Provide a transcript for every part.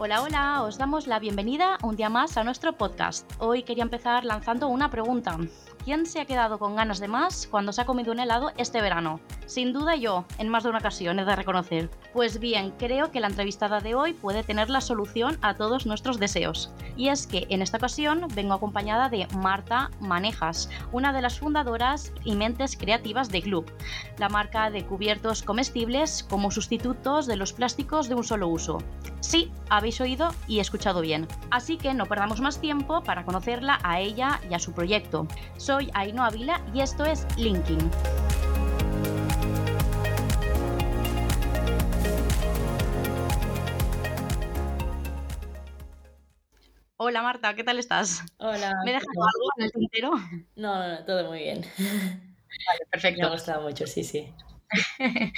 Hola, hola, os damos la bienvenida un día más a nuestro podcast. Hoy quería empezar lanzando una pregunta. ¿Quién se ha quedado con ganas de más cuando se ha comido un helado este verano? Sin duda yo, en más de una ocasión, he de reconocer. Pues bien, creo que la entrevistada de hoy puede tener la solución a todos nuestros deseos. Y es que en esta ocasión vengo acompañada de Marta Manejas, una de las fundadoras y mentes creativas de Club, la marca de cubiertos comestibles como sustitutos de los plásticos de un solo uso. Sí, habéis oído y escuchado bien. Así que no perdamos más tiempo para conocerla a ella y a su proyecto. Soy Ainhoa Vila y esto es Linking. Hola Marta, ¿qué tal estás? Hola. ¿Me he dejado algo en el tintero? No, no, no, todo muy bien. Vale, perfecto. Me ha gustado mucho, sí, sí.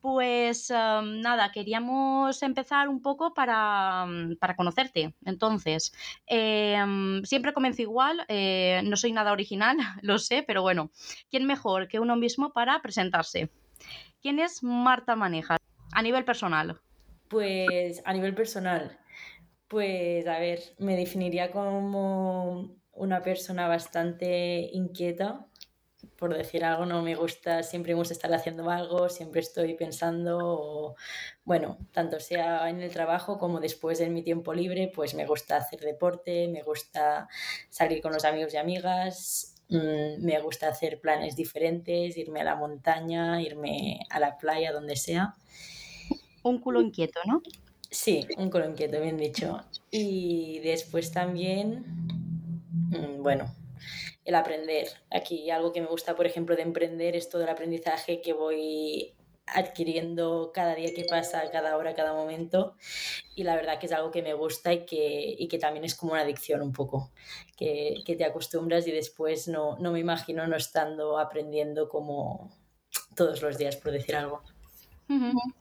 Pues um, nada, queríamos empezar un poco para, um, para conocerte. Entonces, eh, um, siempre comienzo igual, eh, no soy nada original, lo sé, pero bueno, ¿quién mejor que uno mismo para presentarse? ¿Quién es Marta Manejas a nivel personal? Pues a nivel personal, pues a ver, me definiría como una persona bastante inquieta, por decir algo, no me gusta, siempre me gusta estar haciendo algo, siempre estoy pensando, o, bueno, tanto sea en el trabajo como después en mi tiempo libre, pues me gusta hacer deporte, me gusta salir con los amigos y amigas, mm, me gusta hacer planes diferentes, irme a la montaña, irme a la playa, donde sea. Un culo inquieto, ¿no? Sí, un culo inquieto, bien dicho. Y después también, mm, bueno, el aprender. Aquí algo que me gusta, por ejemplo, de emprender es todo el aprendizaje que voy adquiriendo cada día que pasa, cada hora, cada momento. Y la verdad que es algo que me gusta y que, y que también es como una adicción un poco, que, que te acostumbras y después no, no me imagino no estando aprendiendo como todos los días, por decir algo.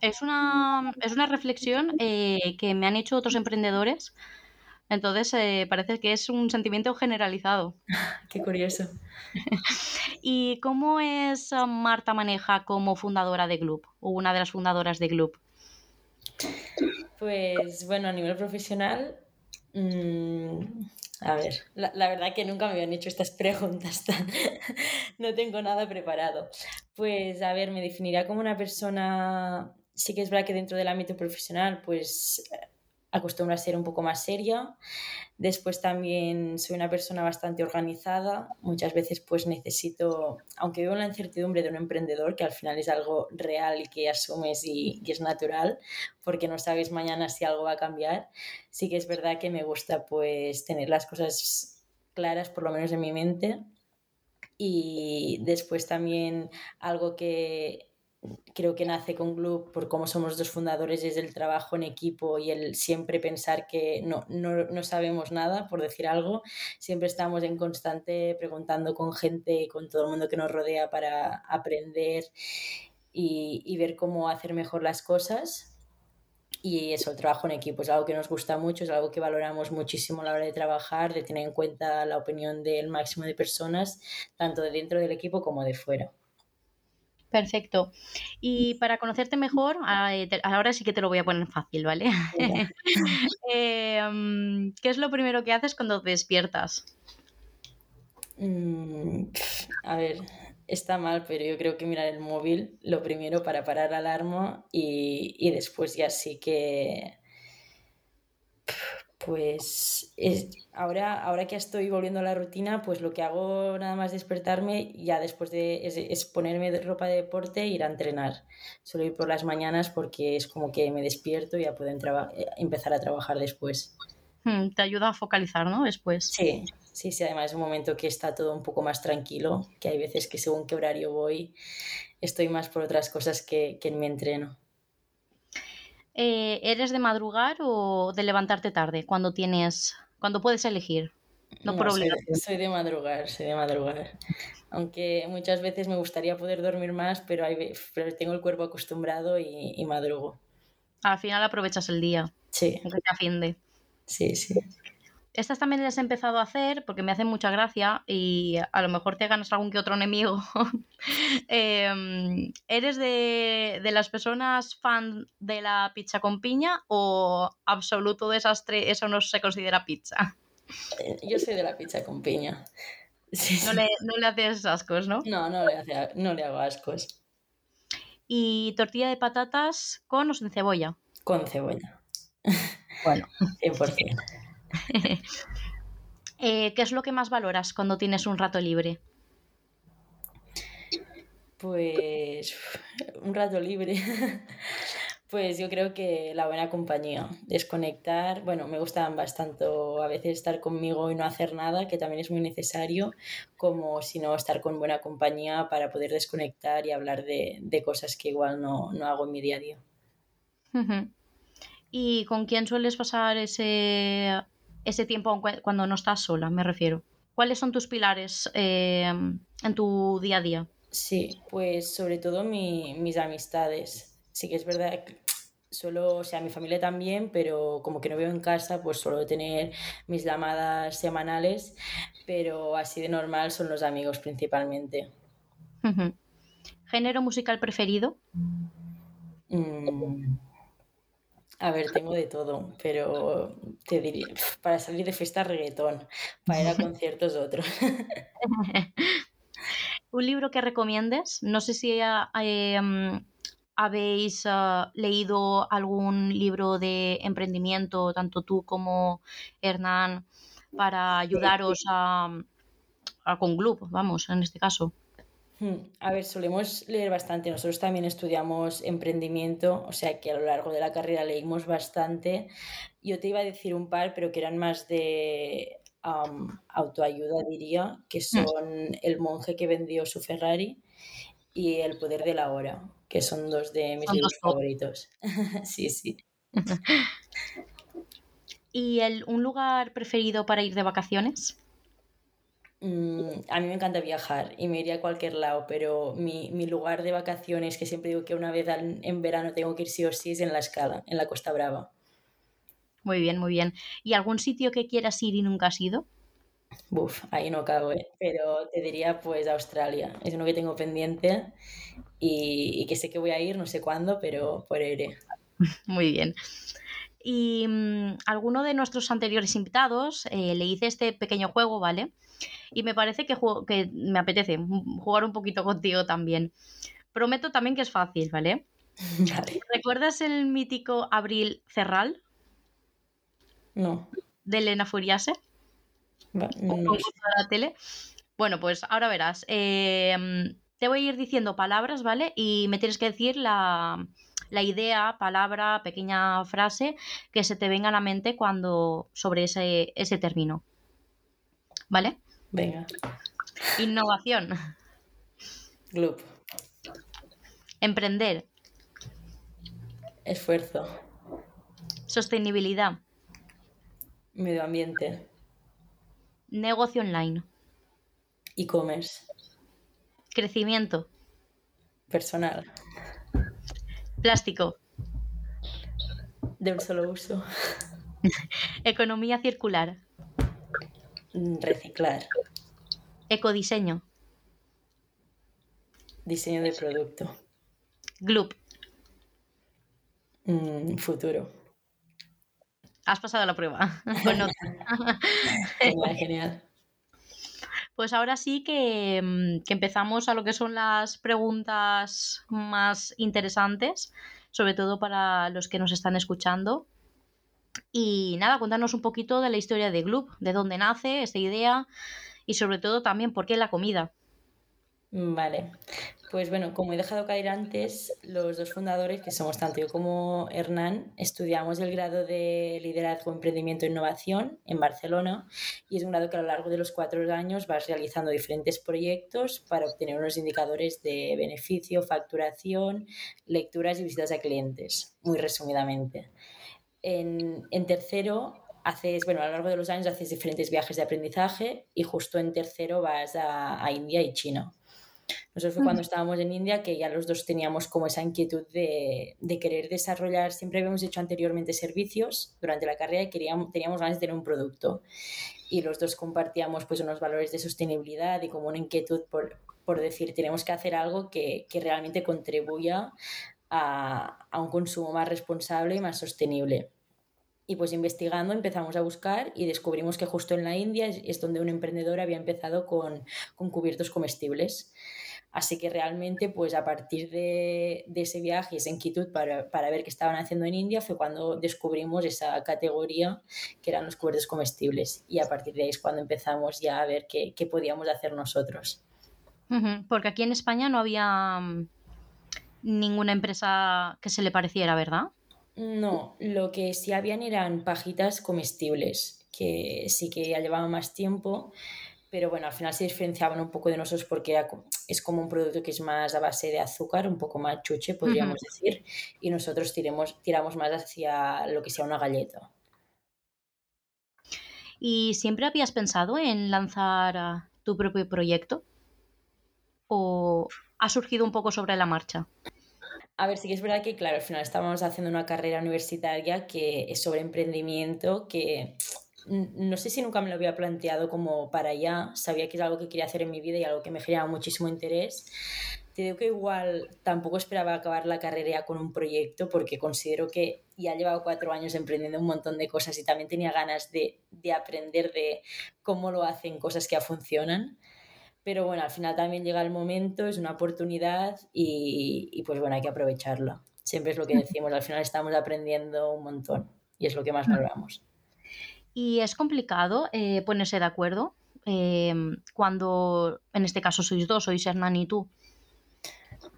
Es una, es una reflexión eh, que me han hecho otros emprendedores entonces, eh, parece que es un sentimiento generalizado. Qué curioso. ¿Y cómo es ah, Marta Maneja como fundadora de Gloop o una de las fundadoras de Gloop? Pues bueno, a nivel profesional, mmm, a ver, la, la, verdad que nunca me habían hecho estas preguntas, tan... no tengo nada preparado. Pues a ver, me definiría como una persona, sí que es verdad que dentro del ámbito profesional, pues acostumbro a ser un poco más seria. Después también soy una persona bastante organizada. Muchas veces pues necesito, aunque veo la incertidumbre de un emprendedor, que al final es algo real y que asumes y, y es natural, porque no sabes mañana si algo va a cambiar, sí que es verdad que me gusta pues tener las cosas claras, por lo menos en mi mente. Y después también algo que creo que nace con Gloop por cómo somos dos fundadores es el trabajo en equipo y el siempre pensar que no, no, no, sabemos nada, por decir algo. Siempre estamos en constante preguntando con gente, con todo el mundo que nos rodea para aprender y, y ver cómo hacer mejor las cosas. Y eso, el trabajo en equipo es algo que nos gusta mucho, es algo que valoramos muchísimo a la hora de trabajar, de tener en cuenta la opinión del máximo de personas, tanto de dentro del equipo como de fuera. Perfecto. Y para conocerte mejor, ahora sí que te lo voy a poner fácil, ¿vale? eh, ¿Qué es lo primero que haces cuando te despiertas? Mm, a ver, está mal, pero yo creo que mirar el móvil lo primero para parar la alarma y, y después ya sí que pues es, ahora, ahora que estoy volviendo a la rutina, pues lo que hago nada más despertarme, ya después de es, es ponerme de ropa de deporte e ir a entrenar. Suelo ir por las mañanas porque es como que me despierto y ya puedo empezar a trabajar después. Hmm, te ayuda a focalizar, ¿no? Después. Sí, sí, sí, además es un momento que está todo un poco más tranquilo, que hay veces que según qué horario voy, estoy más por otras cosas que, que en mi entreno. Eh, ¿Eres de madrugar o de levantarte tarde cuando tienes, cuando puedes elegir? No, por soy, soy, de madrugar, soy de madrugar. Aunque muchas veces me gustaría poder dormir más, pero, hay, pero tengo el cuerpo acostumbrado y, y, madrugo. Al final aprovechas el día. Sí. Aunque te afinde. Sí, sí. Estas también las he empezado a hacer porque me hacen mucha gracia y a lo mejor te ganas algún que otro enemigo. Em, ¿Eres de, las personas fan de la pizza con piña o absoluto desastre? Eso no se considera pizza. Eh, yo soy de la pizza con piña. No, le, no, le, haces ascos, ¿no? No, no le, no le hago ascos. ¿Y tortilla de patatas con o sin cebolla? Con cebolla. Bueno. 100%. Eh, ¿Qué es lo que más valoras cuando tienes un rato libre? Pues un rato libre. Pues yo creo que la buena compañía, desconectar, bueno, me gusta bastante a veces estar conmigo y no hacer nada, que también es muy necesario, como si no estar con buena compañía para poder desconectar y hablar de, cosas que igual no, hago en mi día a día. ¿Y con quién sueles pasar ese, ese tiempo cuando no estás sola, me refiero? ¿Cuáles son tus pilares eh, en tu día a día? Sí, pues sobre todo mis amistades. Sí que es verdad que solo, o sea, mi familia también, pero como que no veo en casa, pues suelo tener mis llamadas semanales, pero así de normal son los amigos principalmente. ¿Género musical preferido? Mm, a ver, tengo de todo, pero te diría, para salir de fiesta reggaetón, para ir a conciertos otro. ¿Un libro que recomiendes? No sé si eh, habéis ah, leído algún libro de emprendimiento, tanto tú como Hernán, para ayudaros a, con Gloop, vamos, en este caso. Hmm, a ver, solemos leer bastante. Nosotros también estudiamos emprendimiento, o sea que a lo largo de la carrera leímos bastante. Yo te iba a decir un par, pero que eran más de autoayuda, diría, que hmm. son El monje que vendió su Ferrari y El poder de la hora que son dos de mis libros favoritos. sí, sí. ¿Y el, un lugar preferido para ir de vacaciones? Mm, a mí me encanta viajar y me iría a cualquier lado, pero mi, lugar de vacaciones, que siempre digo que una vez en verano tengo que ir sí o sí, es en la escala, en la Costa Brava. Muy bien, muy bien. ¿Y algún sitio que quieras ir y nunca has ido? Buf, ahí no cago, ¿eh? pero te diría pues Australia. Es uno que tengo pendiente y, que sé que voy a ir, no sé cuándo, pero por iré. Muy bien. Y mm, alguno de nuestros anteriores invitados eh, le hice este pequeño juego, ¿vale? Y me parece que, que me apetece jugar un poquito contigo también. Prometo también que es fácil, ¿vale? ¿Recuerdas el mítico Abril Cerral? No. De Elena Furiase. No. la tele. Bueno, pues ahora verás. Eh, te voy a ir diciendo palabras, ¿vale? Y me tienes que decir la, idea, palabra, pequeña frase que se te venga a la mente cuando sobre ese, ese término. ¿Vale? Venga. Innovación. Gloop. Emprender. Esfuerzo. Sostenibilidad. Medio ambiente. Negocio online. E-commerce. Crecimiento. Personal. Plástico. De un solo uso. Economía circular. Reciclar. Ecodiseño. Diseño de producto. Gloop. Mm, futuro. Has pasado la prueba. genial. Pues ahora sí mm, que, empezamos a lo que son las preguntas más interesantes, sobre todo para los que nos están escuchando. Y nada, cuéntanos un poquito de la historia de Gloop, de dónde nace esta idea y sobre todo también por qué la comida. Vale, pues bueno, como he dejado caer antes, los dos fundadores, que somos tanto yo como Hernán, estudiamos el grado de Liderazgo, Emprendimiento e Innovación en Barcelona y es un grado que a lo largo de los cuatro años vas realizando diferentes proyectos para obtener unos indicadores de beneficio, facturación, lecturas y visitas a clientes, muy resumidamente. En, en tercero haces, bueno, a lo largo de los años haces diferentes viajes de aprendizaje y justo en tercero vas a, a India y China. Nosotros fue cuando estábamos en India que ya los dos teníamos como esa inquietud de, de querer desarrollar, siempre habíamos hecho anteriormente servicios durante la carrera y queríamos, teníamos ganas de tener un producto y los dos compartíamos pues unos valores de sostenibilidad y como una inquietud por, por decir, tenemos que hacer algo que, que realmente contribuya a, a un consumo más responsable y más sostenible. Y pues investigando empezamos a buscar y descubrimos que justo en la India es, donde un emprendedor había empezado con, con cubiertos comestibles. Así que realmente, pues a partir de, de ese viaje, esa inquietud para, para, ver qué estaban haciendo en India, fue cuando descubrimos esa categoría que eran los cubiertos comestibles. Y a partir de ahí es cuando empezamos ya a ver qué, qué podíamos hacer nosotros. Porque aquí en España no había mm, ninguna empresa que se le pareciera, ¿verdad? No, lo que sí habían eran pajitas comestibles, que sí que ya llevaban más tiempo, pero bueno, al final se diferenciaban un poco de nosotros porque es como un producto que es más a base de azúcar, un poco más chuche, podríamos decir, y nosotros tiremos, tiramos más hacia lo que sea una galleta. ¿Y siempre habías pensado en lanzar ah, tu propio proyecto? ¿O ha surgido un poco sobre la marcha? A ver, sí que es verdad que, claro, al final estábamos haciendo una carrera universitaria que es sobre emprendimiento, que no sé si nunca me lo había planteado como para allá, sabía que es algo que quería hacer en mi vida y algo que me generaba muchísimo interés. Te digo que igual tampoco esperaba acabar la carrera con un proyecto porque considero que ya llevado cuatro años emprendiendo un montón de cosas y también tenía ganas de, de aprender de cómo lo hacen cosas que ya funcionan. Pero bueno, al final también llega el momento, es una oportunidad y, y pues bueno, hay que aprovecharla. Siempre es lo que decimos, al final estamos aprendiendo un montón y es lo que más valoramos. Y es complicado eh, ponerse de acuerdo eh, cuando, en este caso, sois dos, sois Hernán y tú.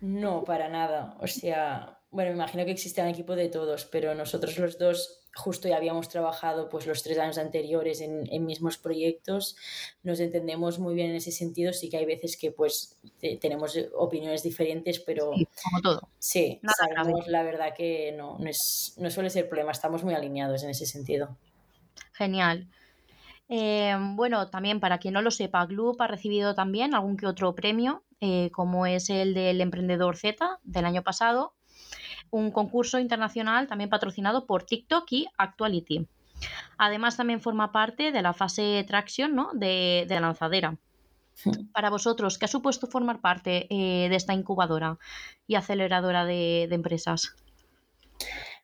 No, para nada. O sea, bueno, me imagino que existe un equipo de todos, pero nosotros los dos justo ya habíamos trabajado pues los tres años anteriores en, en, mismos proyectos, nos entendemos muy bien en ese sentido, sí que hay veces que pues tenemos opiniones diferentes, pero sí, como todo. Sí, sabemos la verdad que no, no, es, no suele ser problema, estamos muy alineados en ese sentido. Genial. Eh, bueno, también para quien no lo sepa, Gloop ha recibido también algún que otro premio, eh, como es el del Emprendedor Z del año pasado, un concurso internacional también patrocinado por TikTok y Actuality. Además, también forma parte de la fase Traction ¿no? de, de la lanzadera. Para vosotros, ¿qué ha supuesto formar parte eh, de esta incubadora y aceleradora de, de empresas?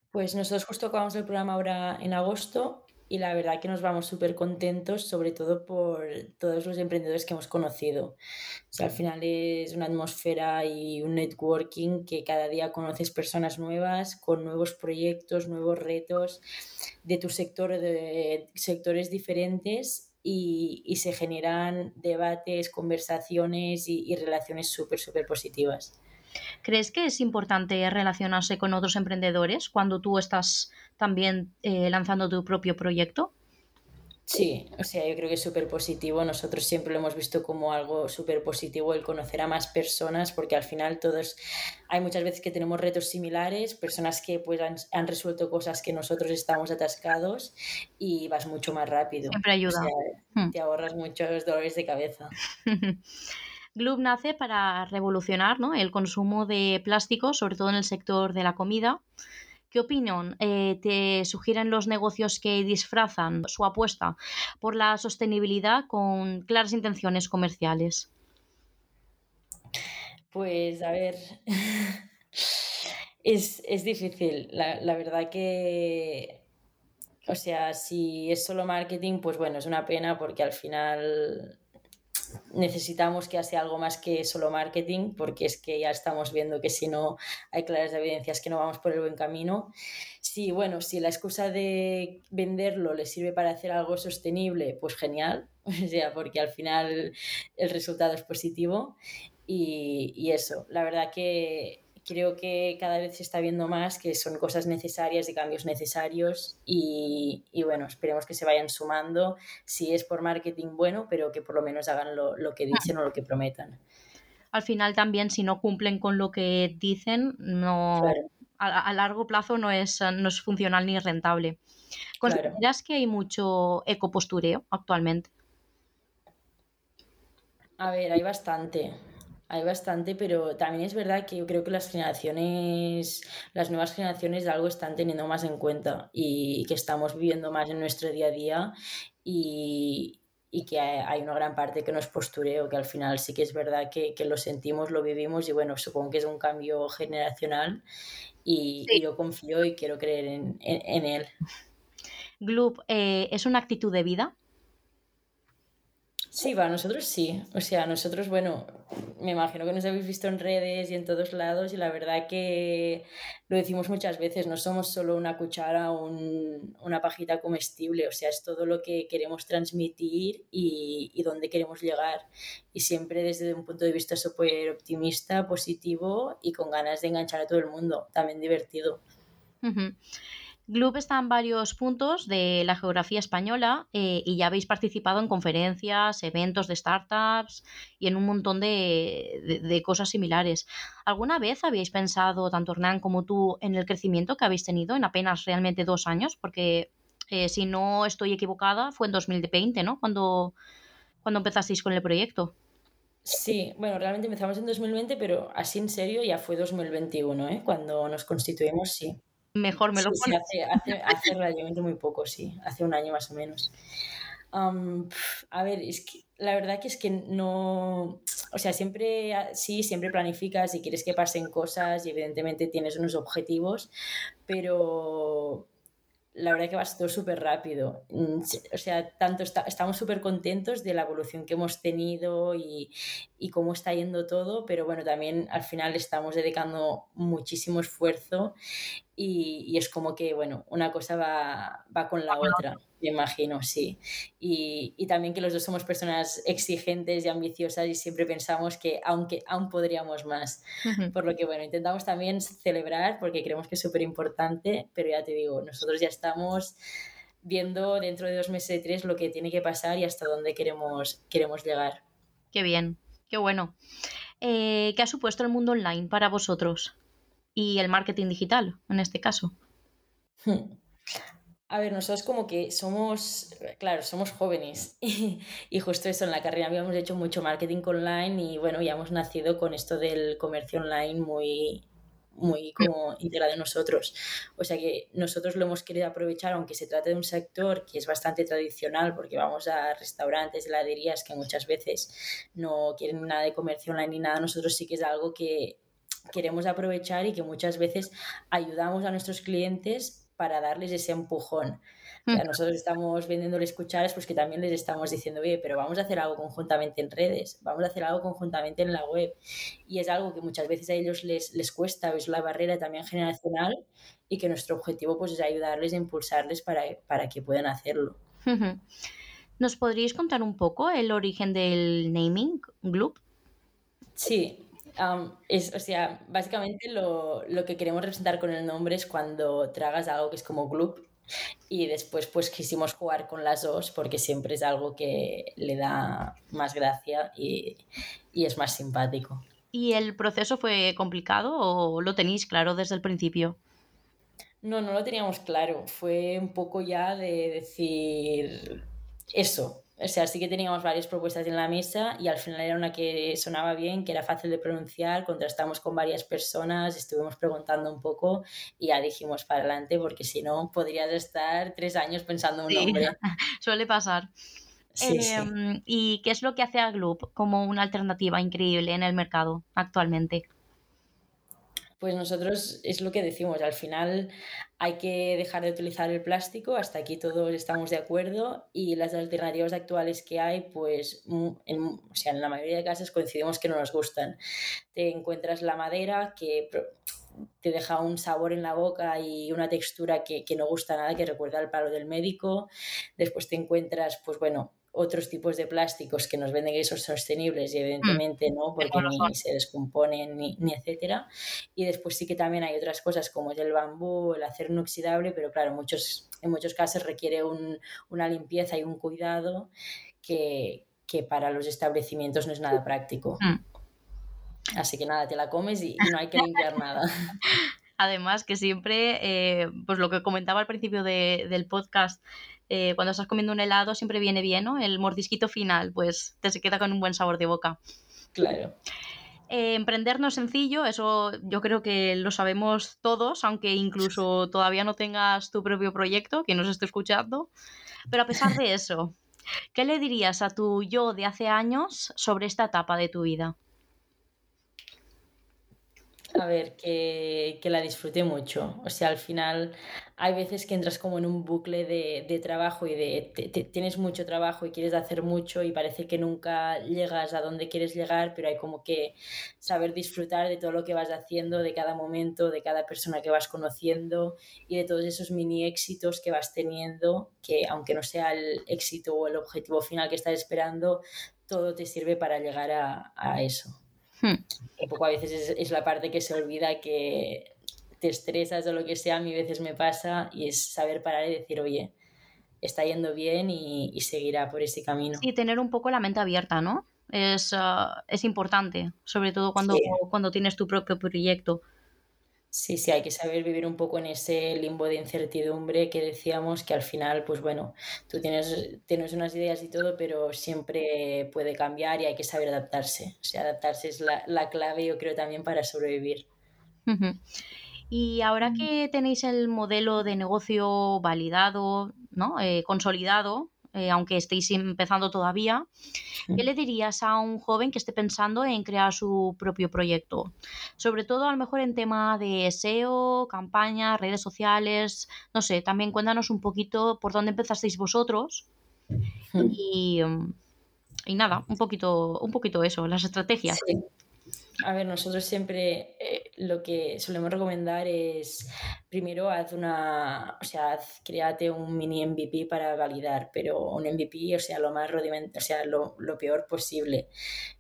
Pues nosotros justo acabamos el programa ahora en agosto y la verdad que nos vamos súper contentos, sobre todo por todos los emprendedores que hemos conocido. O sea, al final es una atmósfera y un networking que cada día conoces personas nuevas con nuevos proyectos, nuevos retos de tu sector, de sectores diferentes y, y se generan debates, conversaciones y, y relaciones súper, súper positivas. ¿Crees que es importante relacionarse con otros emprendedores cuando tú estás también eh, lanzando tu propio proyecto? Sí, o sea, yo creo que es súper positivo. Nosotros siempre lo hemos visto como algo súper positivo el conocer a más personas, porque al final todos, hay muchas veces que tenemos retos similares, personas que pues han, han resuelto cosas que nosotros estamos atascados y vas mucho más rápido. Siempre ayuda. O sea, hmm. Te ahorras muchos dolores de cabeza. Gloop nace para revolucionar ¿no? el consumo de plástico, sobre todo en el sector de la comida. ¿Qué opinión eh, te sugieren los negocios que disfrazan su apuesta por la sostenibilidad con claras intenciones comerciales? Pues a ver, es, es, difícil. La, la verdad que, o sea, si es solo marketing, pues bueno, es una pena porque al final necesitamos que hace algo más que solo marketing, porque es que ya estamos viendo que si no hay claras evidencias que no vamos por el buen camino. Si, bueno, si la excusa de venderlo le sirve para hacer algo sostenible, pues genial, o sea, porque al final el resultado es positivo. Y, y eso, la verdad que creo que cada vez se está viendo más que son cosas necesarias y cambios necesarios y, y, bueno, esperemos que se vayan sumando, si es por marketing bueno, pero que por lo menos hagan lo, lo que dicen o lo que prometan. Al final también si no cumplen con lo que dicen, no... Claro. A, a, largo plazo no es, no es funcional ni rentable. ¿Consideras claro. que hay mucho ecopostureo actualmente? A ver, hay bastante hay bastante, pero también es verdad que yo creo que las generaciones, las nuevas generaciones de algo están teniendo más en cuenta y que estamos viviendo más en nuestro día a día y, y que hay una gran parte que no es postureo, que al final sí que es verdad que, que lo sentimos, lo vivimos y bueno, supongo que es un cambio generacional y, y yo confío y quiero creer en, en, en él. Gloop, eh, ¿es una actitud de vida? Sí, para nosotros sí. O sea, nosotros, bueno, me imagino que nos habéis visto en redes y en todos lados y la verdad que lo decimos muchas veces, no somos solo una cuchara o un, una pajita comestible, o sea, es todo lo que queremos transmitir y, y dónde queremos llegar. Y siempre desde un punto de vista súper optimista, positivo y con ganas de enganchar a todo el mundo, también divertido. Uh. Gloop está en varios puntos de la geografía española eh, y ya habéis participado en conferencias, eventos de startups y en un montón de, cosas similares. ¿Alguna vez habéis pensado, tanto Hernán como tú, en el crecimiento que habéis tenido en apenas realmente dos años? Porque eh, si no estoy equivocada, fue en 2020, ¿no? Cuando, cuando empezasteis con el proyecto. Sí, bueno, realmente empezamos en 2020, pero así en serio ya fue 2021, ¿eh? Cuando nos constituimos, sí. Mejor me lo sí, sí, hace, hace, hace relativamente muy poco, sí, hace un año más o menos. Um, a ver, es que la verdad que es que no, o sea, siempre, sí, siempre planificas y quieres que pasen cosas y evidentemente tienes unos objetivos, pero la verdad que va todo súper rápido. O sea, tanto está, estamos súper contentos de la evolución que hemos tenido y, y, cómo está yendo todo, pero bueno, también al final estamos dedicando muchísimo esfuerzo y, y es como que, bueno, una cosa va, va con la otra, me imagino, sí. Y, y, también que los dos somos personas exigentes y ambiciosas y siempre pensamos que aunque aún podríamos más. Uh -huh. Por lo que, bueno, intentamos también celebrar porque creemos que es súper importante, pero ya te digo, nosotros ya estamos viendo dentro de dos meses, de tres, lo que tiene que pasar y hasta dónde queremos, queremos llegar. Qué bien, qué bueno. Eh, ¿Qué ha supuesto el mundo online para vosotros? Y el marketing digital, en este caso. Hmm. A ver, nosotros como que somos, claro, somos jóvenes y, y, justo eso, en la carrera habíamos hecho mucho marketing online y bueno, ya hemos nacido con esto del comercio online muy, muy como integrado en nosotros. O sea que nosotros lo hemos querido aprovechar, aunque se trate de un sector que es bastante tradicional, porque vamos a restaurantes, heladerías que muchas veces no quieren nada de comercio online ni nada, nosotros sí que es algo que queremos aprovechar y que muchas veces ayudamos a nuestros clientes para darles ese empujón. O sea, nosotros estamos vendiéndoles cucharas, pues que también les estamos diciendo, oye, pero vamos a hacer algo conjuntamente en redes, vamos a hacer algo conjuntamente en la web. Y es algo que muchas veces a ellos les, les cuesta, es la barrera también generacional y que nuestro objetivo pues es ayudarles e impulsarles para, para que puedan hacerlo. ¿Nos podríais contar un poco el origen del naming, Gloop? Sí, Um, es, o sea, básicamente lo, lo, que queremos representar con el nombre es cuando tragas algo que es como gloop y después pues quisimos jugar con las dos porque siempre es algo que le da más gracia y, y es más simpático. ¿Y el proceso fue complicado o lo tenéis claro desde el principio? No, no lo teníamos claro. Fue un poco ya de decir eso, o sea, sí que teníamos varias propuestas en la mesa y al final era una que sonaba bien, que era fácil de pronunciar, contrastamos con varias personas, estuvimos preguntando un poco y ya dijimos para adelante porque si no podrías estar tres años pensando un sí, nombre. suele pasar. Sí, eh, sí. ¿Y qué es lo que hace a Gloop como una alternativa increíble en el mercado actualmente? Pues nosotros es lo que decimos, al final hay que dejar de utilizar el plástico, hasta aquí todos estamos de acuerdo y las alternativas actuales que hay, pues en, o sea, en la mayoría de casos coincidimos que no nos gustan. Te encuentras la madera que te deja un sabor en la boca y una textura que, que no gusta nada, que recuerda al palo del médico. Después te encuentras, pues bueno, otros tipos de plásticos que nos venden que son sostenibles y evidentemente no, porque ni se descomponen ni, ni, etcétera. Y después sí que también hay otras cosas como es el bambú, el acero inoxidable, pero claro, muchos, en muchos casos requiere un, una limpieza y un cuidado que, que, para los establecimientos no es nada práctico. Así que nada, te la comes y, y no hay que limpiar nada. Además que siempre, eh, pues lo que comentaba al principio de, del podcast, eh, cuando estás comiendo un helado siempre viene bien, ¿no? El mordisquito final, pues te se queda con un buen sabor de boca. Claro. eh, emprender no es sencillo, eso yo creo que lo sabemos todos, aunque incluso todavía no tengas tu propio proyecto, que nos esté escuchando. Pero a pesar de eso, ¿qué le dirías a tu yo de hace años sobre esta etapa de tu vida? A ver, que, que, la disfrute mucho. O sea, al final hay veces que entras como en un bucle de, de trabajo y de tienes mucho trabajo y quieres hacer mucho y parece que nunca llegas a donde quieres llegar, pero hay como que saber disfrutar de todo lo que vas haciendo, de cada momento, de cada persona que vas conociendo y de todos esos mini éxitos que vas teniendo, que aunque no sea el éxito o el objetivo final que estás esperando, todo te sirve para llegar a, a eso. Hmm. Un poco a veces es, la parte que se olvida que te estresas o lo que sea, a mí a veces me pasa y es saber parar y decir, oye, está yendo bien y, seguirá por ese camino. Y tener un poco la mente abierta, ¿no? Es, ah, es importante, sobre todo cuando, cuando tienes tu propio proyecto. Sí, sí, hay que saber vivir un poco en ese limbo de incertidumbre que decíamos que al final, pues bueno, tú tienes, tienes unas ideas y todo, pero siempre puede cambiar y hay que saber adaptarse. O sea, adaptarse es la, la clave, yo creo, también para sobrevivir. Y ahora mm. que tenéis el modelo de negocio validado, ¿no? Eh, consolidado, eh, aunque estéis empezando todavía, ¿qué le dirías a un joven que esté pensando en crear su propio proyecto? Sobre todo a lo mejor en tema de SEO, campañas, redes sociales, no sé, también cuéntanos un poquito por dónde empezasteis vosotros y, y nada, un poquito, un poquito eso, las estrategias. A ver, nosotros siempre eh, lo que solemos recomendar es primero haz una, o sea, haz, créate un mini MVP para validar, pero un MVP, o sea, lo más rudimentario, o sea, lo, lo, peor posible.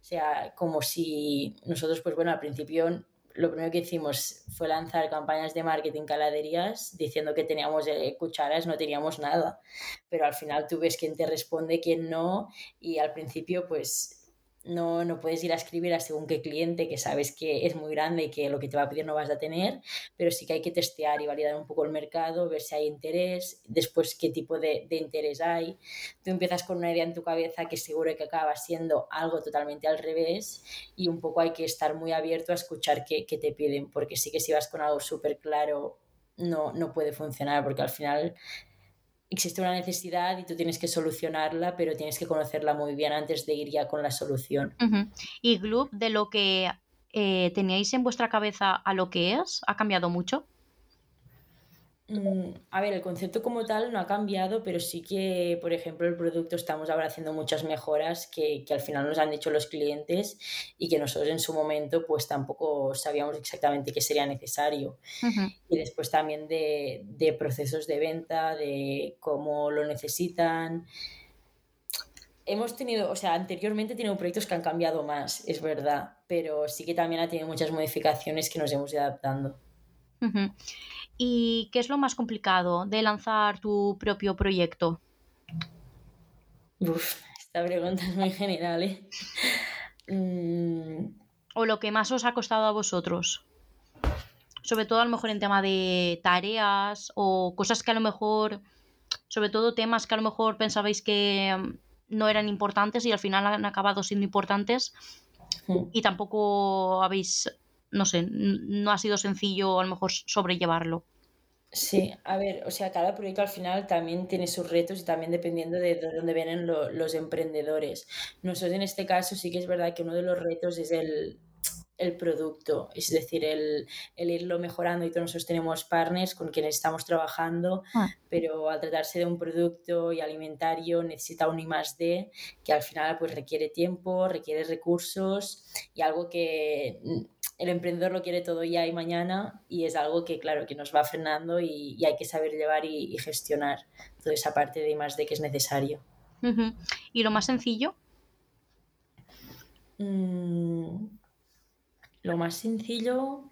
O sea, como si nosotros, pues bueno, al principio lo primero que hicimos fue lanzar campañas de marketing caladerías diciendo que teníamos eh, cucharas, no teníamos nada. Pero al final tú ves quién te responde, quién no, y al principio, pues no, no puedes ir a escribir a según qué cliente que sabes que es muy grande y que lo que te va a pedir no vas a tener, pero sí que hay que testear y validar un poco el mercado, ver si hay interés, después qué tipo de, de interés hay. Tú empiezas con una idea en tu cabeza que seguro que acaba siendo algo totalmente al revés y un poco hay que estar muy abierto a escuchar qué, qué te piden, porque sí que si vas con algo súper claro no, no puede funcionar, porque al final existe una necesidad y tú tienes que solucionarla, pero tienes que conocerla muy bien antes de ir ya con la solución. ¿Y Gloop, de lo que eh, teníais en vuestra cabeza a lo que es, ha cambiado mucho? Mm, a ver, el concepto como tal no ha cambiado, pero sí que, por ejemplo, el producto estamos ahora haciendo muchas mejoras que, que, al final nos han dicho los clientes y que nosotros en su momento pues tampoco sabíamos exactamente qué sería necesario. Y después también de, de, procesos de venta, de cómo lo necesitan. Hemos tenido, o sea, anteriormente tenido proyectos que han cambiado más, es verdad, pero sí que también ha tenido muchas modificaciones que nos hemos ido adaptando. ¿Y qué es lo más complicado de lanzar tu propio proyecto? Uf, esta pregunta es muy general, ¿eh? mm. O lo que más os ha costado a vosotros. Sobre todo a lo mejor en tema de tareas o cosas que a lo mejor, sobre todo temas que a lo mejor pensabais que mm, no eran importantes y al final han acabado siendo importantes mm. y tampoco habéis, no sé, no ha sido sencillo a lo mejor sobrellevarlo. Sí, a ver, o sea, cada proyecto al final también tiene sus retos y también dependiendo de dónde vienen los emprendedores. Nosotros en este caso sí que es verdad que uno de los retos es el, el producto, es decir, el, el, irlo mejorando y todos nosotros tenemos partners con quienes estamos trabajando, ah. pero al tratarse de un producto y alimentario necesita un I más D que al final pues requiere tiempo, requiere recursos y algo que el emprendedor lo quiere todo ya y mañana y es algo que, claro, que nos va frenando y, hay que saber llevar y, gestionar toda esa parte de más de que es necesario. ¿Y lo más sencillo? Mm, lo más sencillo...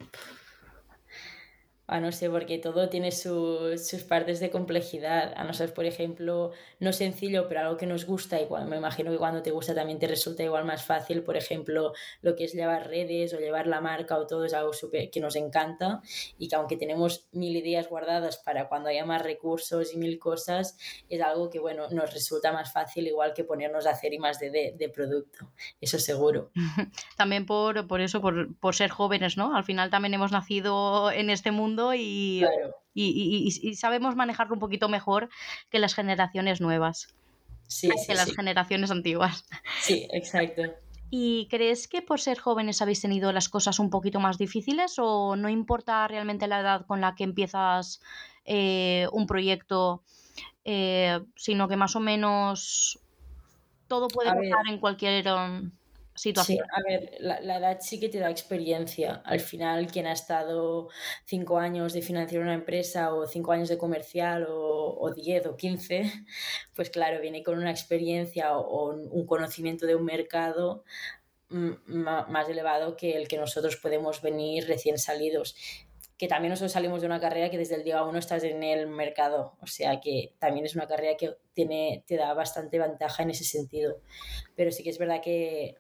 a no sé, porque todo tiene sus partes de complejidad. A no ser, por ejemplo, no sencillo, pero algo que nos gusta y me imagino que cuando te gusta también te resulta igual más fácil. Por ejemplo, lo que es llevar redes o llevar la marca o todo es algo super, que nos encanta y que aunque tenemos mil ideas guardadas para cuando haya más recursos y mil cosas, es algo que, bueno, nos resulta más fácil igual que ponernos a hacer y más de, de, producto. Eso seguro. También por, por eso, por, por ser jóvenes, ¿no? Al final también hemos nacido en este mundo y, y, sabemos manejarlo un poquito mejor que las generaciones nuevas. Sí, que las generaciones antiguas. Sí, exacto. ¿Y crees que por ser jóvenes habéis tenido las cosas un poquito más difíciles o no importa realmente la edad con la que empiezas eh, un proyecto, eh, sino que más o menos todo puede pasar en cualquier... Um, Sí, a ver, la, edad sí que te da experiencia. Al final, quien ha estado cinco años de financiar una empresa o cinco años de comercial o, o diez o quince, pues claro, viene con una experiencia o, un conocimiento de un mercado más elevado que el que nosotros podemos venir recién salidos que también nosotros salimos de una carrera que desde el día uno estás en el mercado, o sea que también es una carrera que tiene, te da bastante ventaja en ese sentido. Pero sí que es verdad que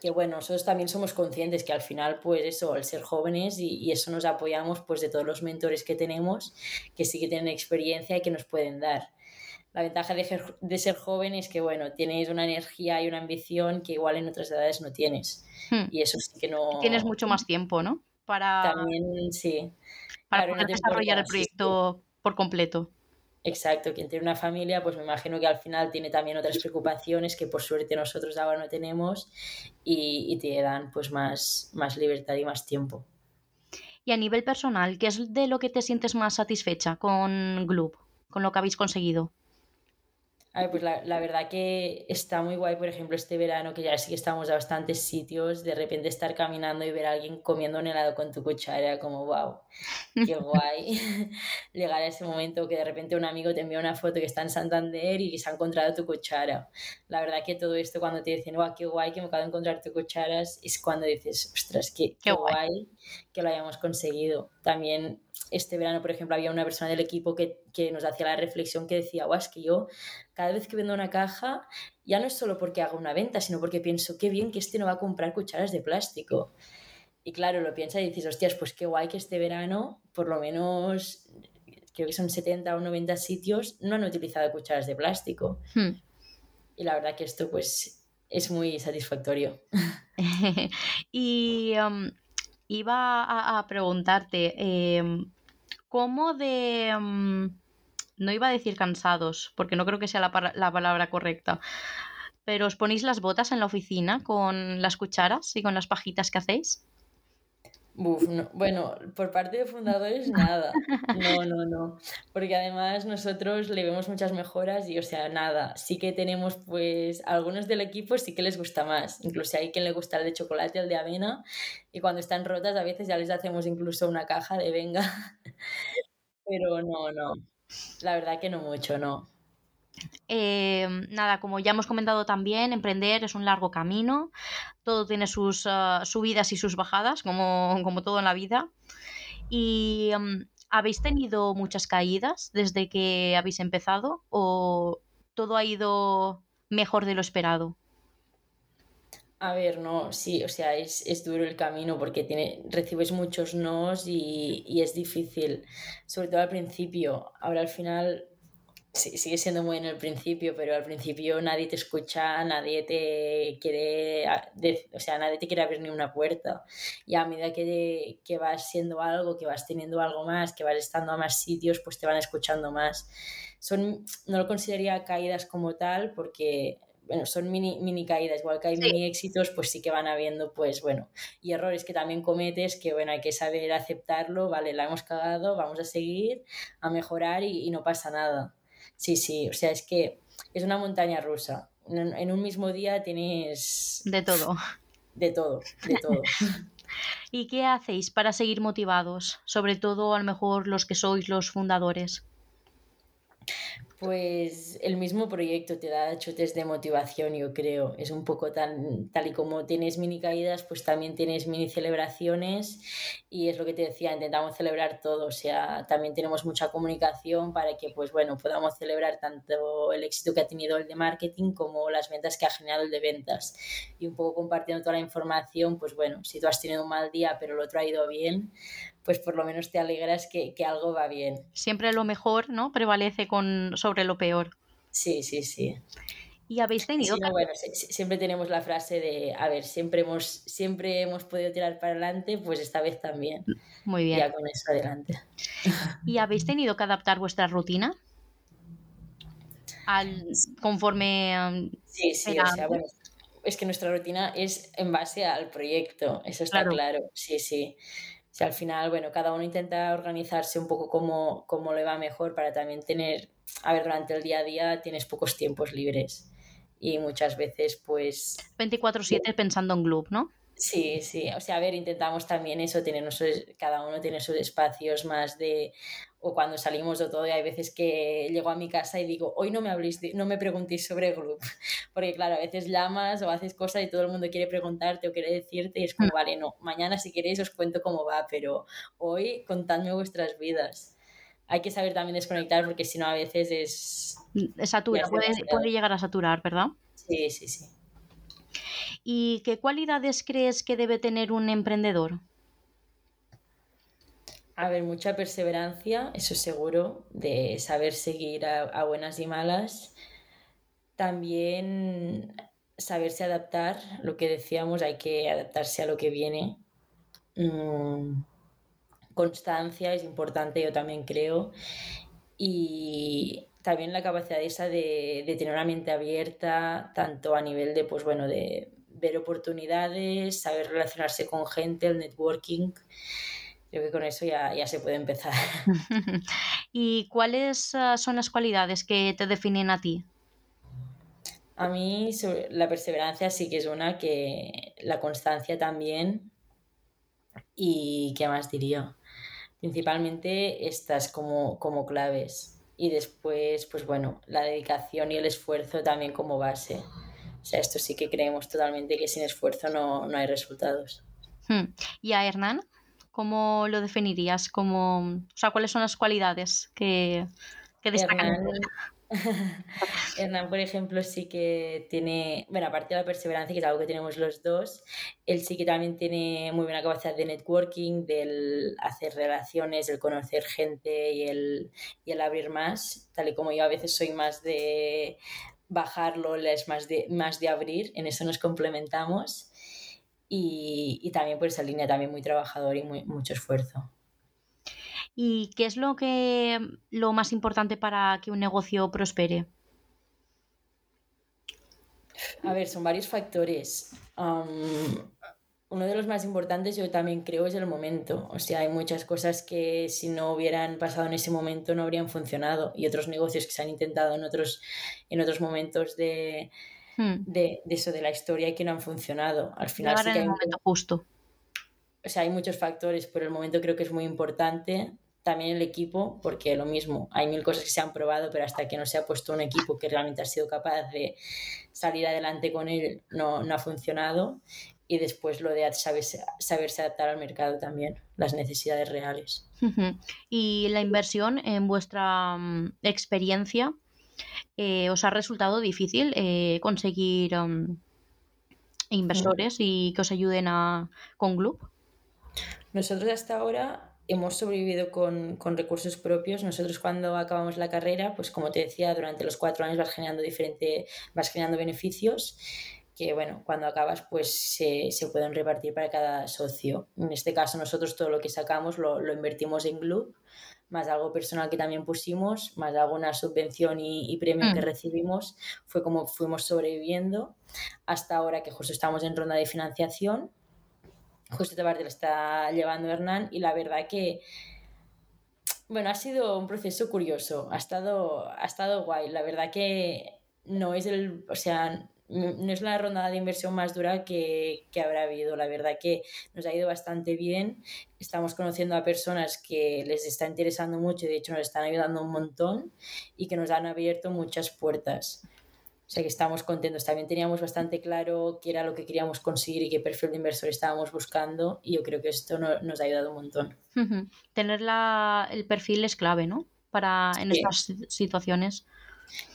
que bueno, nosotros también somos conscientes que al final, pues eso, al ser jóvenes y, eso nos apoyamos pues de todos los mentores que tenemos, que sí que tienen experiencia y que nos pueden dar. La ventaja de, de ser joven es que, bueno, tienes una energía y una ambición que igual en otras edades no tienes. Hmm. Y eso sí que no... Tienes mucho más tiempo, ¿no? Para... También, sí. Para poder desarrollar el proyecto por completo. Exacto, quien tiene una familia, pues me imagino que al final tiene también otras preocupaciones que por suerte nosotros ahora no tenemos y, te dan pues más, más libertad y más tiempo. Y a nivel personal, ¿qué es de lo que te sientes más satisfecha con Gloop, con lo que habéis conseguido? Pues la, la, verdad que está muy guay, por ejemplo, este verano que ya sí que estamos a bastantes sitios, de repente estar caminando y ver a alguien comiendo un helado con tu cuchara, como wow, qué guay. Llegar a ese momento que de repente un amigo te envía una foto que está en Santander y que se ha encontrado tu cuchara. La verdad que todo esto cuando te dicen, wow, qué guay que me acabo de encontrar tu cucharas, es cuando dices, ostras, qué, qué, guay que lo hayamos conseguido. También este verano, por ejemplo, había una persona del equipo que, que nos hacía la reflexión que decía, guau, es que yo cada vez que vendo una caja, ya no es solo porque hago una venta, sino porque pienso, qué bien que este no va a comprar cucharas de plástico. Y claro, lo piensas y dices, hostias, pues qué guay que este verano, por lo menos, creo que son 70 o 90 sitios, no han utilizado cucharas de plástico. Hmm. Y la verdad que esto, pues, es muy satisfactorio. y um, iba a, preguntarte, em, ¿cómo de... Em, no iba a decir cansados, porque no creo que sea la, la, palabra correcta, pero os ponéis las botas en la oficina con las cucharas y con las pajitas que hacéis. Bueno, por parte de fundadores nada. No, no, no. Porque además nosotros le vemos muchas mejoras y, o sea, nada. Sí que tenemos, pues, algunos del equipo sí que les gusta más. Incluso hay quien le gusta el de chocolate, el de avena. Y cuando están rotas, a veces ya les hacemos incluso una caja de venga. Pero no, no. La verdad que no mucho, no. Em, nada, como ya hemos comentado también, emprender es un largo camino, todo tiene sus ah, subidas y sus bajadas, como, como, todo en la vida. ¿Y em, habéis tenido muchas caídas desde que habéis empezado o todo ha ido mejor de lo esperado? A ver, no, sí, o sea, es, es duro el camino porque tiene, recibes muchos nos y, y es difícil, sobre todo al principio. Ahora al final sí, sigue siendo muy en el principio, pero al principio nadie te escucha, nadie te quiere, o sea, nadie te quiere abrir ni una puerta. Y a medida que, que vas siendo algo, que vas teniendo algo más, que vas estando a más sitios, pues te van escuchando más. Son, no lo consideraría caídas como tal porque bueno, son mini, mini caídas, igual que hay mini éxitos, pues sí que van habiendo, pues bueno, y errores que también cometes, que bueno, hay que saber aceptarlo, vale, la hemos cagado, vamos a seguir, a mejorar y, y no pasa nada. Sí, sí, o sea, es que es una montaña rusa. En, un mismo día tienes... De todo. De todo, de todo. ¿Y qué hacéis para seguir motivados? Sobre todo, a lo mejor, los que sois los fundadores. Pues el mismo proyecto te da chutes de motivación, yo creo. Es un poco tan, tal y como tienes mini caídas, pues también tienes mini celebraciones y es lo que te decía, intentamos celebrar todo. O sea, también tenemos mucha comunicación para que, pues bueno, podamos celebrar tanto el éxito que ha tenido el de marketing como las ventas que ha generado el de ventas. Y un poco compartiendo toda la información, pues bueno, si tú has tenido un mal día pero el otro ha ido bien, pues por lo menos te alegras que, que algo va bien. Siempre lo mejor, ¿no? Prevalece con, sobre lo peor. Sí, sí, sí. ¿Y habéis tenido? bueno, siempre tenemos la frase de, a ver, siempre hemos, siempre hemos podido tirar para adelante, pues esta vez también. Muy bien. Ya con eso adelante. ¿Y habéis tenido que adaptar vuestra rutina? Al, conforme... Sí, sí, o sea, bueno, es que nuestra rutina es en base al proyecto, eso está claro, sí, sí. Sea, al final, bueno, cada uno intenta organizarse un poco como, como le va mejor para también tener, a ver, durante el día a día tienes pocos tiempos libres y muchas veces pues... 24/7 pensando en club, ¿no? Sí, sí, o sea, a ver, intentamos también eso, tener cada uno tiene sus espacios más de, o cuando salimos de todo, y hay veces que llego a mi casa y digo, hoy no me habléis, no me preguntéis sobre el grupo, porque claro, a veces llamas o haces cosas y todo el mundo quiere preguntarte o quiere decirte y es como, mm. vale, no, mañana si queréis os cuento cómo va, pero hoy contadme vuestras vidas. Hay que saber también desconectar porque si no a veces es... Satura, puede, puede llegar a saturar, ¿verdad? Sí, sí, sí. ¿Y qué cualidades crees que debe tener un emprendedor? A ver, mucha perseverancia, eso seguro, de saber seguir a, buenas y malas. También saberse adaptar, lo que decíamos, hay que adaptarse a lo que viene. Mm, constancia es importante, yo también creo. Y también la capacidad esa de, de, tener una mente abierta, tanto a nivel de, pues bueno, de ver oportunidades, saber relacionarse con gente, el networking. Creo que con eso ya, ya se puede empezar. ¿Y cuáles ah, son las cualidades que te definen a ti? A mí la perseverancia sí que es una, que la constancia también. ¿Y qué más diría? Principalmente estas como, como claves. Y después, pues bueno, la dedicación y el esfuerzo también como base. O sea, esto sí que creemos totalmente que sin esfuerzo no, hay resultados. Hmm. ¿Y a Hernán? ¿Cómo lo definirías? Como, o sea, ¿cuáles son las cualidades que, que destacan? Hernán, por ejemplo, sí que tiene, bueno, aparte de la perseverancia, que es algo que tenemos los dos, él sí que también tiene muy buena capacidad de networking, del hacer relaciones, el conocer gente y el, y el abrir más, tal y como yo a veces soy más de bajarlo es más de, más de abrir, en eso nos complementamos y, y también por esa línea también muy trabajador y muy, mucho esfuerzo. ¿Y qué es lo que lo más importante para que un negocio prospere? A ver, son varios factores uno de los más importantes yo también creo es el momento. O sea, hay muchas cosas que si no hubieran pasado en ese momento no habrían funcionado y otros negocios que se han intentado en otros, en otros momentos de, hmm. de, eso, de la historia y que no han funcionado. Al final sí que hay momento justo. O sea, hay muchos factores, pero el momento creo que es muy importante. También el equipo, porque lo mismo, hay mil cosas que se han probado, pero hasta que no se ha puesto un equipo que realmente ha sido capaz de salir adelante con él, no, no ha funcionado y después lo de saberse, saberse adaptar al mercado también, las necesidades reales. ¿Y la inversión en vuestra mm, experiencia eh, os ha resultado difícil eh, conseguir mm, inversores y que os ayuden a, con Gloop? Nosotros hasta ahora hemos sobrevivido con, con, recursos propios. Nosotros cuando acabamos la carrera, pues como te decía, durante los cuatro años vas generando, diferente, vas generando beneficios que bueno, cuando acabas pues se, se, pueden repartir para cada socio. En este caso nosotros todo lo que sacamos lo, lo invertimos en Glue, más algo personal que también pusimos, más alguna subvención y, y premio que mm. recibimos, fue como fuimos sobreviviendo hasta ahora que justo estamos en ronda de financiación. Justo esta parte lo está llevando Hernán y la verdad que bueno, ha sido un proceso curioso, ha estado, ha estado guay. La verdad que no es el, o sea, no es la ronda de inversión más dura que, que, habrá habido. La verdad que nos ha ido bastante bien. Estamos conociendo a personas que les está interesando mucho y de hecho nos están ayudando un montón y que nos han abierto muchas puertas. O sea que estamos contentos. También teníamos bastante claro qué era lo que queríamos conseguir y qué perfil de inversor estábamos buscando y yo creo que esto nos ha ayudado un montón. Tener la, el perfil es clave, ¿no? Para en estas situaciones.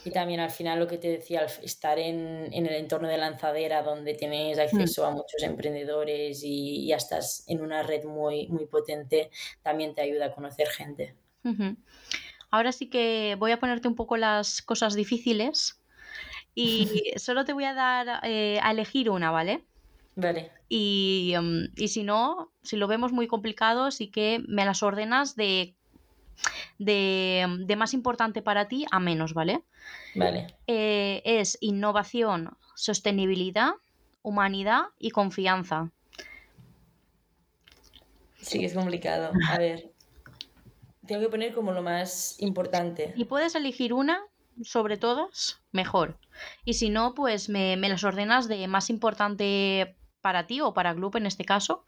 Y también al final lo que te decía, estar en, en el entorno de lanzadera donde tienes acceso a muchos emprendedores y ya estás en una red muy, muy potente, también te ayuda a conocer gente. Ahora sí que voy a ponerte un poco las cosas difíciles y solo te voy a dar eh, a elegir una, ¿vale? Vale. Y, mm, y, si no, si lo vemos muy complicado, sí que me las ordenas de, de, de más importante para ti a menos, ¿vale? Vale. Eh, es innovación, sostenibilidad, humanidad y confianza. Sí, que es complicado. A ver. Tengo que poner como lo más importante. Y puedes elegir una sobre todas, mejor. Y si no, pues me, las ordenas de más importante para ti o para Gloop en este caso,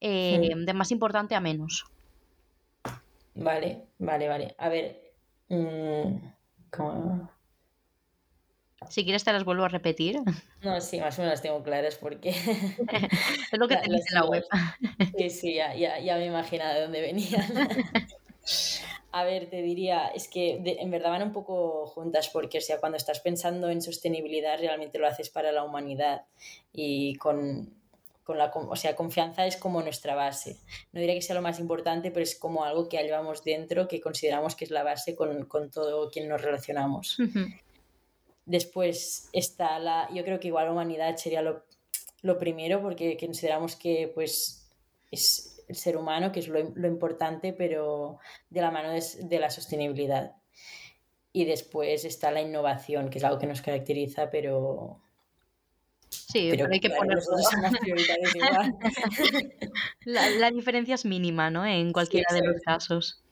eh, de más importante a menos. Vale, vale, vale. A ver, mm, Si quieres te las vuelvo a repetir. No, sí, más o menos las tengo claras porque... es lo que tenéis en la web. sí, sí, ya, ya, ya me imagino de dónde venían. A ver, te diría, es que en verdad van un poco juntas porque, o sea, cuando estás pensando en sostenibilidad realmente lo haces para la humanidad y con, con la, o sea, confianza es como nuestra base. No diría que sea lo más importante, pero es como algo que llevamos dentro, que consideramos que es la base con, con todo quien nos relacionamos. Después está la, yo creo que igual la humanidad sería lo, lo primero porque consideramos que pues es el ser humano, que es lo, lo importante, pero de la mano de, de, la sostenibilidad. Y después está la innovación, que es algo que nos caracteriza, pero... Sí, pero, hay que poner la, la, diferencia es mínima, ¿no? En cualquiera sí, de los casos.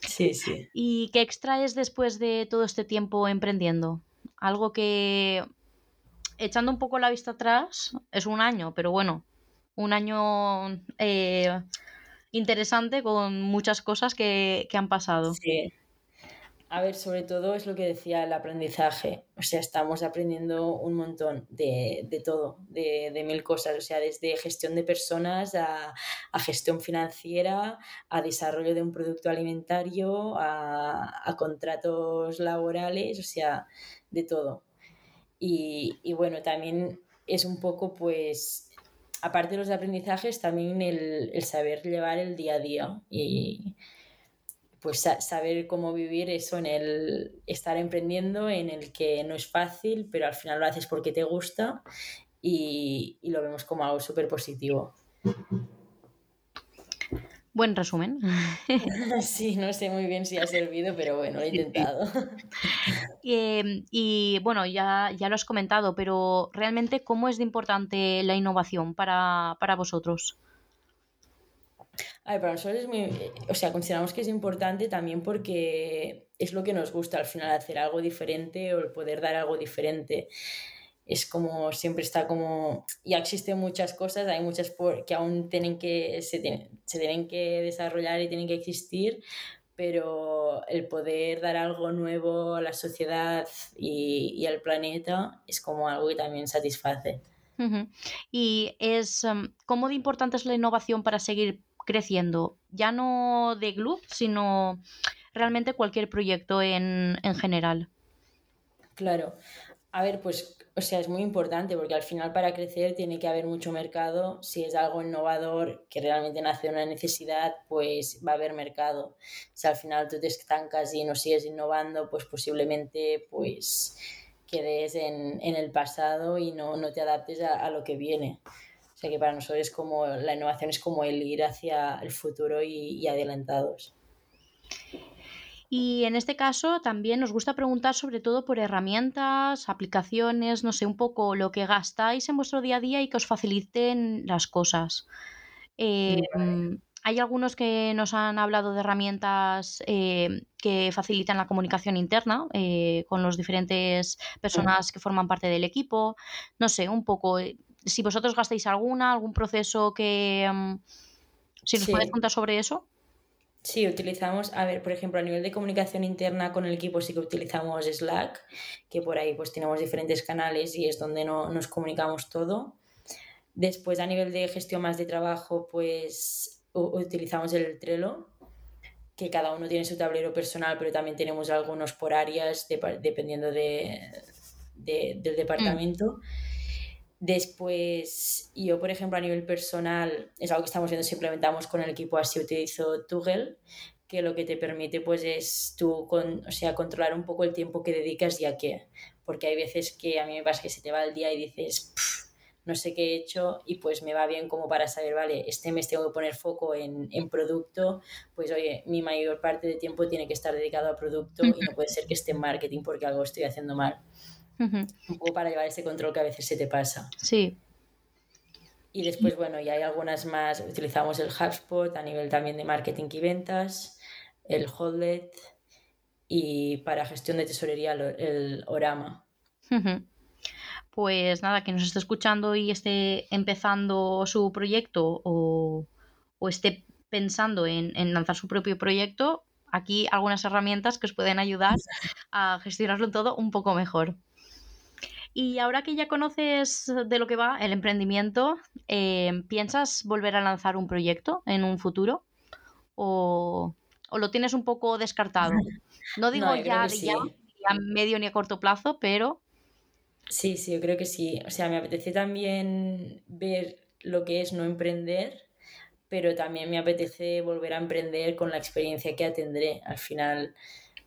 Sí, sí. ¿Y qué extraes después de todo este tiempo emprendiendo? Algo que, echando un poco la vista atrás, es un año, pero bueno, un año eh, interesante con muchas cosas que, que, han pasado. Sí. A ver, sobre todo es lo que decía el aprendizaje. O sea, estamos aprendiendo un montón de, de todo, de, de, mil cosas. O sea, desde gestión de personas a, a, gestión financiera, a desarrollo de un producto alimentario, a, a contratos laborales, o sea, de todo. Y, y bueno, también es un poco pues aparte de los aprendizajes, también el, el, saber llevar el día a día y pues saber cómo vivir eso en el estar emprendiendo, en el que no es fácil, pero al final lo haces porque te gusta y, y lo vemos como algo súper positivo. Buen resumen. Sí, no sé muy bien si ha servido, pero bueno, lo he intentado. Eh, y bueno, ya, ya lo has comentado, pero realmente, ¿cómo es de importante la innovación para, para vosotros? A ver, para nosotros es muy. O sea, consideramos que es importante también porque es lo que nos gusta al final, hacer algo diferente o el poder dar algo diferente es como siempre está como ya existen muchas cosas hay muchas que aún tienen que se, tienen, se tienen que desarrollar y tienen que existir pero el poder dar algo nuevo a la sociedad y, y al planeta es como algo que también satisface. Uh -huh. Y es, um, ¿cómo de importante es la innovación para seguir creciendo? Ya no de Gloop, sino realmente cualquier proyecto en, en general. Claro. A ver, pues o sea, es muy importante porque al final para crecer tiene que haber mucho mercado. Si es algo innovador que realmente nace de una necesidad, pues va a haber mercado. Si al final tú te estancas y no sigues innovando, pues posiblemente pues quedes en, en el pasado y no, no te adaptes a, a, lo que viene. O sea que para nosotros es como la innovación es como el ir hacia el futuro y, y adelantados. Y en este caso también nos gusta preguntar sobre todo por herramientas, aplicaciones, no sé, un poco lo que gastáis en vuestro día a día y que os faciliten las cosas. Eh, hay algunos que nos han hablado de herramientas eh, que facilitan la comunicación interna eh, con los diferentes personas que forman parte del equipo. No sé, un poco, eh, si vosotros gastáis alguna, algún proceso que... Mm, si nos puedes contar sobre eso. Sí, utilizamos, a ver, por ejemplo, a nivel de comunicación interna con el equipo sí que utilizamos Slack, que por ahí pues tenemos diferentes canales y es donde no, nos comunicamos todo. Después a nivel de gestión más de trabajo, pues utilizamos el Trello, que cada uno tiene su tablero personal, pero también tenemos algunos por áreas dependiendo de, del departamento. Después, yo, por ejemplo, a nivel personal, es algo que estamos viendo si implementamos con el equipo, así utilizo Toggle, que lo que te permite pues es tú con, o sea, controlar un poco el tiempo que dedicas y a qué. Porque hay veces que a mí me pasa que se te va el día y dices, no sé qué he hecho y pues me va bien como para saber, vale, este mes tengo que poner foco en, producto, pues oye, mi mayor parte de tiempo tiene que estar dedicado a producto y no puede ser que esté en marketing porque algo estoy haciendo mal. Un poco para llevar ese control que a veces se te pasa. Sí. Y después, bueno, ya hay algunas más, utilizamos el HubSpot a nivel también de marketing y ventas, el Hodlet y para gestión de tesorería el Orama pues nada, que nos esté escuchando y esté empezando su proyecto o, esté pensando en, lanzar su propio proyecto, aquí algunas herramientas que os pueden ayudar a gestionarlo todo un poco mejor. Y ahora que ya conoces de lo que va el emprendimiento, eh, ¿piensas volver a lanzar un proyecto en un futuro? ¿O, lo tienes un poco descartado? No digo ya, ya, a medio ni a corto plazo, pero Sí, sí, yo creo que sí. O sea, me apetece también ver lo que es no emprender, pero también me apetece volver a emprender con la experiencia que tendré. Al final,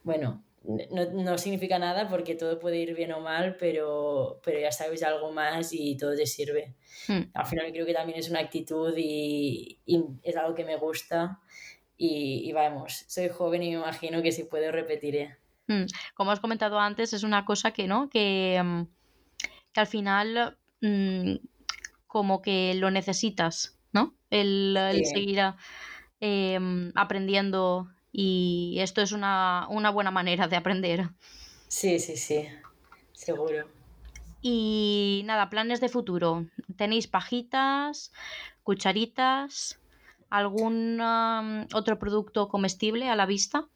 bueno, no, significa nada porque todo puede ir bien o mal, pero, pero ya sabes algo más y todo te sirve. Hmm. Al final creo que también es una actitud y, es algo que me gusta y, y, vamos, soy joven y me imagino que si puedo repetiré. Hmm. Como has comentado antes, es una cosa que, ¿no? Que mm, que al final mm, como que lo necesitas, ¿no? El, seguir em, aprendiendo y esto es una, buena manera de aprender. Sí, sí, sí, seguro. Y nada, planes de futuro. ¿Tenéis pajitas, cucharitas, algún otro producto comestible a la vista?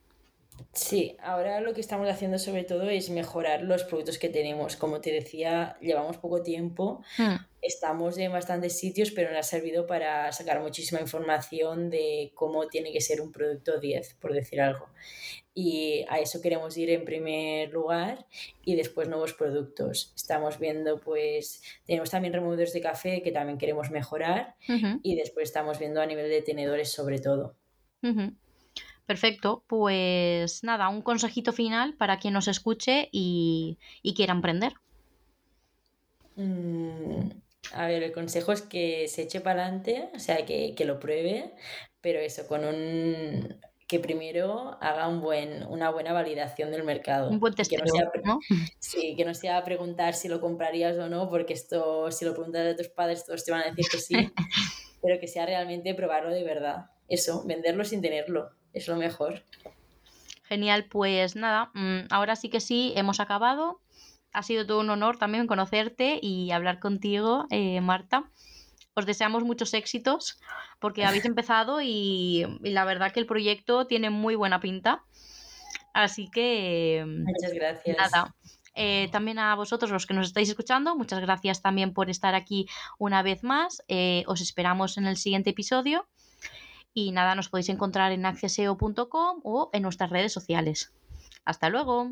Sí, ahora lo que estamos haciendo sobre todo es mejorar los productos que tenemos. Como te decía, llevamos poco tiempo, hmm. estamos en bastantes sitios, pero nos ha servido para sacar muchísima información de cómo tiene que ser un producto 10, por decir algo. Y a eso queremos ir en primer lugar y después nuevos productos. Estamos viendo, pues, tenemos también removedores de café que también queremos mejorar y después estamos viendo a nivel de tenedores sobre todo. Perfecto, pues nada, un consejito final para quien nos escuche y, quiera emprender. Mm, a ver, el consejo es que se eche para adelante, o sea, que, lo pruebe, pero eso, con un que primero haga un buen, una buena validación del mercado. Un buen testeo, que no Sí, que no sea preguntar si lo comprarías o no, porque esto, si lo preguntas a tus padres, todos te van a decir que sí, pero que sea realmente probarlo de verdad. Eso, venderlo sin tenerlo es lo mejor. Genial, pues nada, mm, ahora sí que sí, hemos acabado. Ha sido todo un honor también conocerte y hablar contigo, eh, Marta. Os deseamos muchos éxitos porque habéis empezado y, la verdad que el proyecto tiene muy buena pinta. Así que... Muchas gracias. Nada. Eh, también a vosotros los que nos estáis escuchando, muchas gracias también por estar aquí una vez más. Eh, os esperamos en el siguiente episodio. Y nada, nos podéis encontrar en acceseo.com o en nuestras redes sociales. Hasta luego.